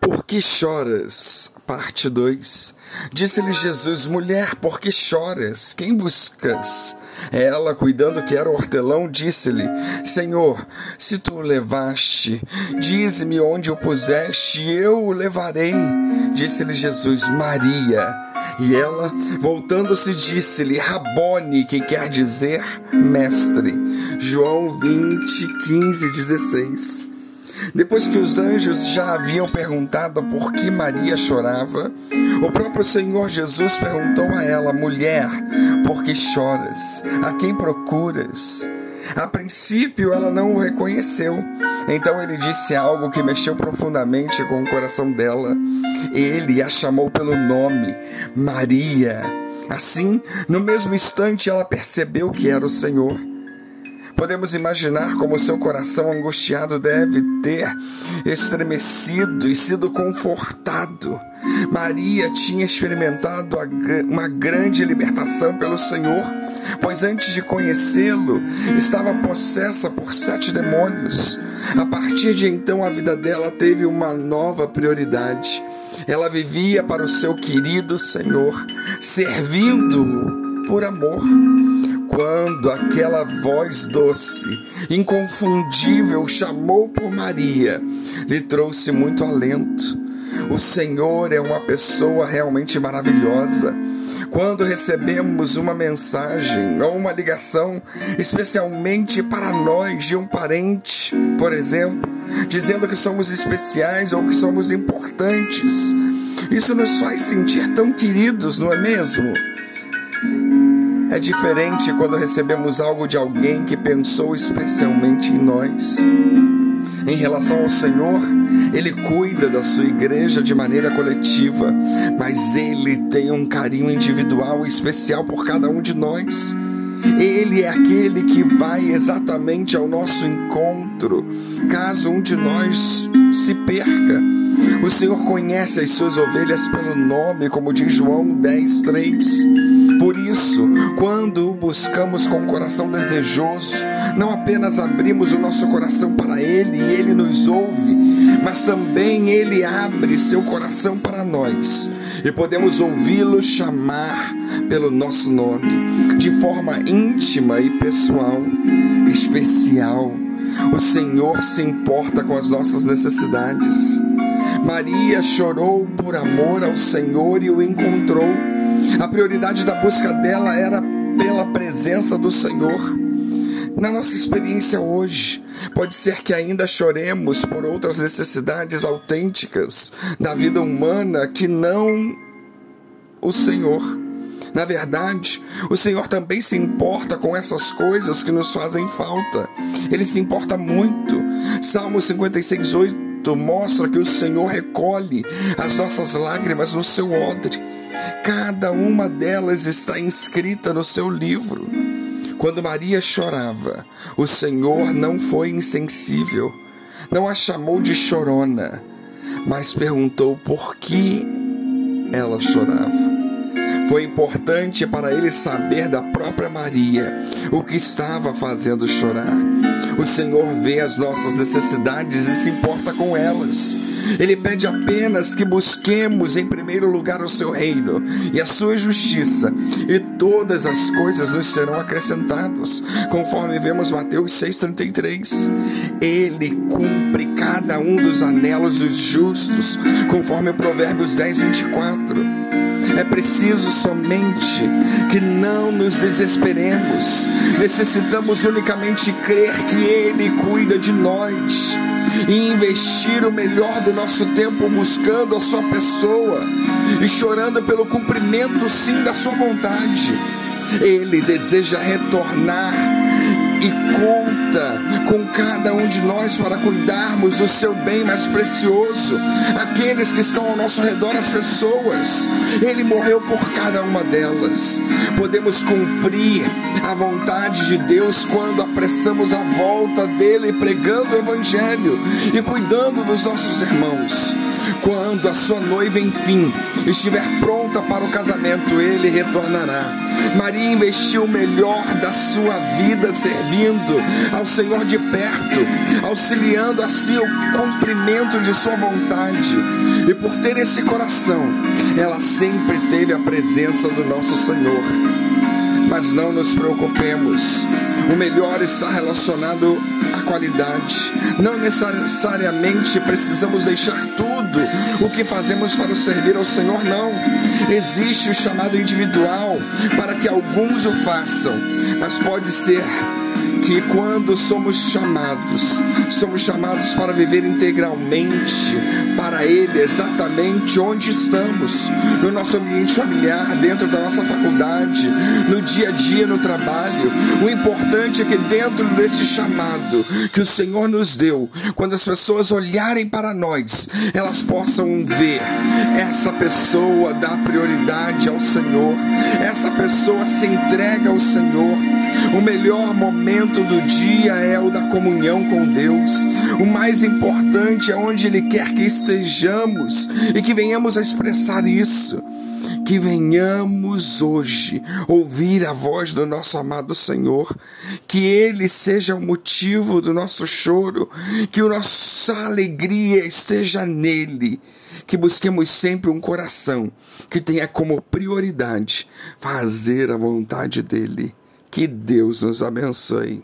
Por que choras? Parte 2. Disse-lhe Jesus: Mulher, por que choras? Quem buscas? Ela, cuidando que era hortelão, disse-lhe: Senhor, se tu o levaste, dize-me onde o puseste, e eu o levarei. Disse-lhe Jesus: Maria. E ela, voltando-se, disse-lhe: Rabone, que quer dizer mestre. João 20, 15, 16. Depois que os anjos já haviam perguntado por que Maria chorava, o próprio Senhor Jesus perguntou a ela: Mulher, por que choras? A quem procuras? A princípio ela não o reconheceu. Então ele disse algo que mexeu profundamente com o coração dela. Ele a chamou pelo nome, Maria. Assim, no mesmo instante, ela percebeu que era o Senhor. Podemos imaginar como seu coração angustiado deve ter estremecido e sido confortado. Maria tinha experimentado uma grande libertação pelo Senhor, pois antes de conhecê-lo estava possessa por sete demônios. A partir de então, a vida dela teve uma nova prioridade. Ela vivia para o seu querido Senhor, servindo-o por amor quando aquela voz doce, inconfundível, chamou por Maria, lhe trouxe muito alento. O Senhor é uma pessoa realmente maravilhosa. Quando recebemos uma mensagem ou uma ligação, especialmente para nós de um parente, por exemplo, dizendo que somos especiais ou que somos importantes, isso nos faz sentir tão queridos, não é mesmo? É diferente quando recebemos algo de alguém que pensou especialmente em nós. Em relação ao Senhor, Ele cuida da sua igreja de maneira coletiva, mas Ele tem um carinho individual e especial por cada um de nós. Ele é aquele que vai exatamente ao nosso encontro, caso um de nós se perca. O Senhor conhece as suas ovelhas pelo nome, como diz João 10, 3. Por isso, quando buscamos com o coração desejoso, não apenas abrimos o nosso coração para Ele e Ele nos ouve, mas também Ele abre seu coração para nós e podemos ouvi-lo chamar pelo nosso nome, de forma íntima e pessoal, especial. O Senhor se importa com as nossas necessidades. Maria chorou por amor ao Senhor e o encontrou a prioridade da busca dela era pela presença do Senhor. Na nossa experiência hoje, pode ser que ainda choremos por outras necessidades autênticas da vida humana que não o Senhor. Na verdade, o Senhor também se importa com essas coisas que nos fazem falta. Ele se importa muito. Salmo 56, 8 mostra que o Senhor recolhe as nossas lágrimas no seu odre. Cada uma delas está inscrita no seu livro. Quando Maria chorava, o Senhor não foi insensível, não a chamou de chorona, mas perguntou por que ela chorava. Foi importante para ele saber da própria Maria o que estava fazendo chorar. O Senhor vê as nossas necessidades e se importa com elas. Ele pede apenas que busquemos em primeiro lugar o seu reino e a sua justiça, e todas as coisas nos serão acrescentadas, conforme vemos Mateus 6,33. Ele cumpre cada um dos anelos dos justos, conforme Provérbios 10, 24. É preciso somente que não nos desesperemos. Necessitamos unicamente crer que Ele cuida de nós e investir o melhor do nosso tempo buscando a Sua pessoa e chorando pelo cumprimento, sim, da Sua vontade. Ele deseja retornar e conta com cada um de nós para cuidarmos do seu bem mais precioso, aqueles que estão ao nosso redor, as pessoas. Ele morreu por cada uma delas. Podemos cumprir a vontade de Deus quando apressamos a volta dele, pregando o Evangelho e cuidando dos nossos irmãos. Quando a sua noiva, enfim, estiver pronta para o casamento, ele retornará. Maria investiu o melhor da sua vida servindo ao Senhor de perto, auxiliando assim o cumprimento de sua vontade. E por ter esse coração, ela sempre teve a presença do nosso Senhor. Mas não nos preocupemos, o melhor está relacionado à qualidade. Não necessariamente precisamos deixar tudo o que fazemos para servir ao Senhor, não. Existe o chamado individual para que alguns o façam, mas pode ser que quando somos chamados, somos chamados para viver integralmente para Ele, exatamente onde estamos, no nosso ambiente familiar, dentro da nossa faculdade, no dia a dia, no trabalho. O importante é que dentro desse chamado que o Senhor nos deu, quando as pessoas olharem para nós, elas possam ver essa pessoa dá prioridade ao Senhor, essa pessoa se entrega ao Senhor. O melhor momento do dia é o da comunhão com Deus. O mais importante é onde Ele quer que estejamos e que venhamos a expressar isso. Que venhamos hoje ouvir a voz do nosso amado Senhor, que Ele seja o motivo do nosso choro, que a nossa alegria esteja nele que busquemos sempre um coração que tenha como prioridade fazer a vontade dele. Que Deus nos abençoe.